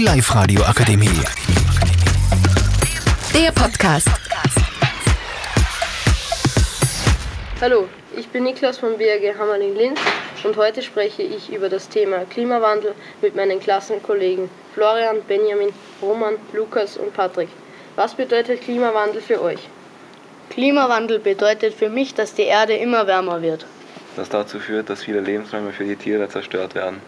Die Live-Radio Akademie. Der Podcast. Hallo, ich bin Niklas von BRG Hammerling-Linz und heute spreche ich über das Thema Klimawandel mit meinen Klassenkollegen Florian, Benjamin, Roman, Lukas und Patrick. Was bedeutet Klimawandel für euch? Klimawandel bedeutet für mich, dass die Erde immer wärmer wird. Das dazu führt, dass viele Lebensräume für die Tiere zerstört werden.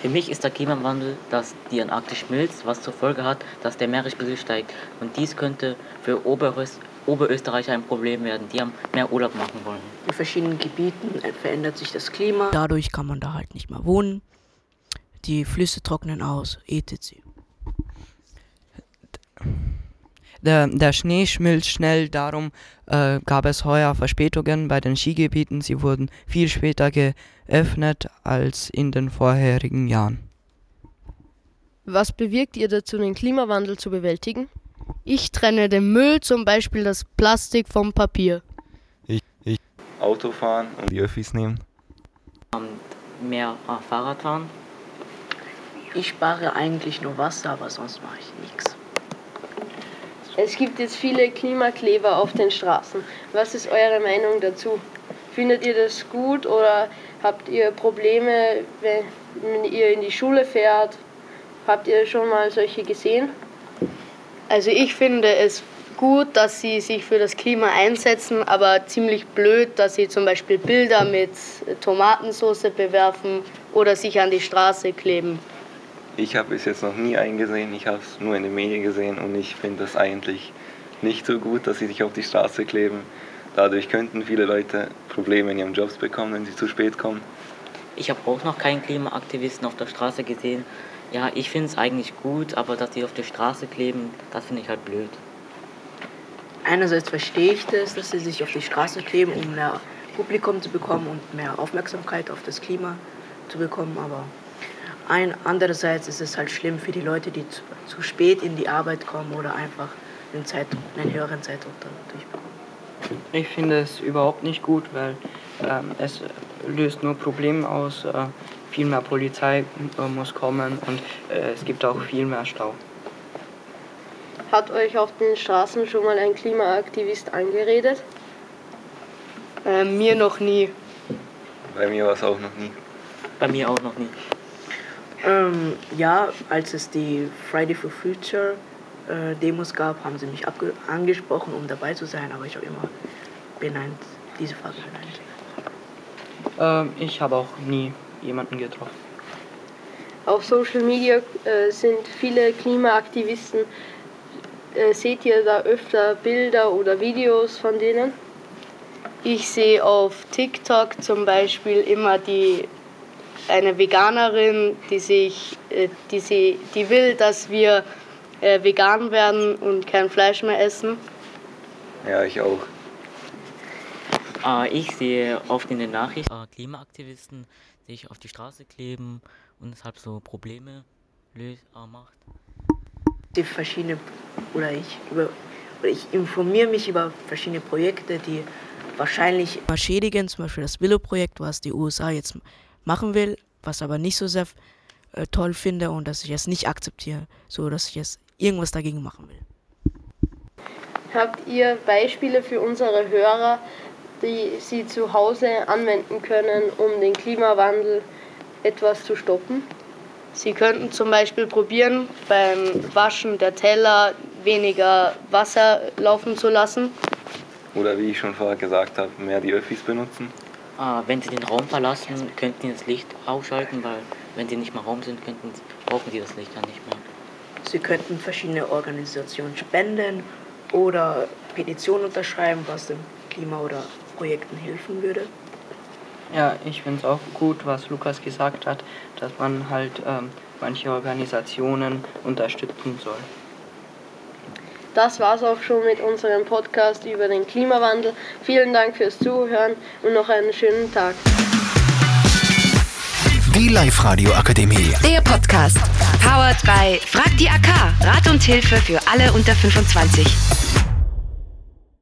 Für mich ist der Klimawandel, dass die Antarktis schmilzt, was zur Folge hat, dass der Meeresspiegel steigt. Und dies könnte für Oberöst Oberösterreicher ein Problem werden, die am mehr Urlaub machen wollen. In verschiedenen Gebieten verändert sich das Klima. Dadurch kann man da halt nicht mehr wohnen. Die Flüsse trocknen aus, etc. Der, der Schnee schmilzt schnell, darum äh, gab es heuer Verspätungen bei den Skigebieten. Sie wurden viel später geöffnet als in den vorherigen Jahren. Was bewirkt ihr dazu, den Klimawandel zu bewältigen? Ich trenne den Müll, zum Beispiel das Plastik vom Papier. Ich, ich Auto fahren und die Öffis nehmen. Und mehr äh, Fahrrad fahren. Ich spare eigentlich nur Wasser, aber sonst mache ich nichts. Es gibt jetzt viele Klimakleber auf den Straßen. Was ist eure Meinung dazu? Findet ihr das gut oder habt ihr Probleme, wenn ihr in die Schule fährt? Habt ihr schon mal solche gesehen? Also ich finde es gut, dass sie sich für das Klima einsetzen, aber ziemlich blöd, dass sie zum Beispiel Bilder mit Tomatensauce bewerfen oder sich an die Straße kleben. Ich habe es jetzt noch nie eingesehen, ich habe es nur in den Medien gesehen und ich finde es eigentlich nicht so gut, dass sie sich auf die Straße kleben. Dadurch könnten viele Leute Probleme in ihren Jobs bekommen, wenn sie zu spät kommen. Ich habe auch noch keinen Klimaaktivisten auf der Straße gesehen. Ja, ich finde es eigentlich gut, aber dass die auf der Straße kleben, das finde ich halt blöd. Einerseits verstehe ich das, dass sie sich auf die Straße kleben, um mehr Publikum zu bekommen und mehr Aufmerksamkeit auf das Klima zu bekommen, aber ein, andererseits ist es halt schlimm für die Leute, die zu, zu spät in die Arbeit kommen oder einfach einen, Zeitdruck, einen höheren Zeitdruck dadurch bekommen. Ich finde es überhaupt nicht gut, weil ähm, es löst nur Probleme aus. Äh, viel mehr Polizei äh, muss kommen und äh, es gibt auch viel mehr Stau. Hat euch auf den Straßen schon mal ein Klimaaktivist angeredet? Äh, mir noch nie. Bei mir war es auch noch nie. Bei mir auch noch nie. Ähm, ja, als es die Friday for Future äh, Demos gab, haben sie mich angesprochen, um dabei zu sein, aber ich habe immer benannt, diese Frage benannt. Ähm, ich habe auch nie jemanden getroffen. Auf Social Media äh, sind viele Klimaaktivisten. Äh, seht ihr da öfter Bilder oder Videos von denen? Ich sehe auf TikTok zum Beispiel immer die eine Veganerin, die sich, äh, die, sie, die will, dass wir äh, vegan werden und kein Fleisch mehr essen. Ja, ich auch. Äh, ich sehe oft in den Nachrichten Klimaaktivisten sich auf die Straße kleben und deshalb so Probleme löst, macht. Die verschiedene oder ich über oder ich informiere mich über verschiedene Projekte, die wahrscheinlich schädigen, zum Beispiel das Willow-Projekt, was die USA jetzt machen will, was aber nicht so sehr äh, toll finde und dass ich es nicht akzeptiere, so dass ich es irgendwas dagegen machen will. Habt ihr Beispiele für unsere Hörer, die sie zu Hause anwenden können, um den Klimawandel etwas zu stoppen? Sie könnten zum Beispiel probieren, beim Waschen der Teller weniger Wasser laufen zu lassen. Oder wie ich schon vorher gesagt habe, mehr die Öffis benutzen. Ah, wenn sie den Raum verlassen, könnten sie das Licht ausschalten, weil wenn sie nicht mehr Raum sind, könnten, brauchen sie das Licht dann nicht mehr. Sie könnten verschiedene Organisationen spenden oder Petitionen unterschreiben, was dem Klima- oder Projekten helfen würde. Ja, ich finde es auch gut, was Lukas gesagt hat, dass man halt ähm, manche Organisationen unterstützen soll. Das war's auch schon mit unserem Podcast über den Klimawandel. Vielen Dank fürs Zuhören und noch einen schönen Tag. Die Live-Radio Akademie. Der Podcast. Powered by Frag die AK. Rat und Hilfe für alle unter 25.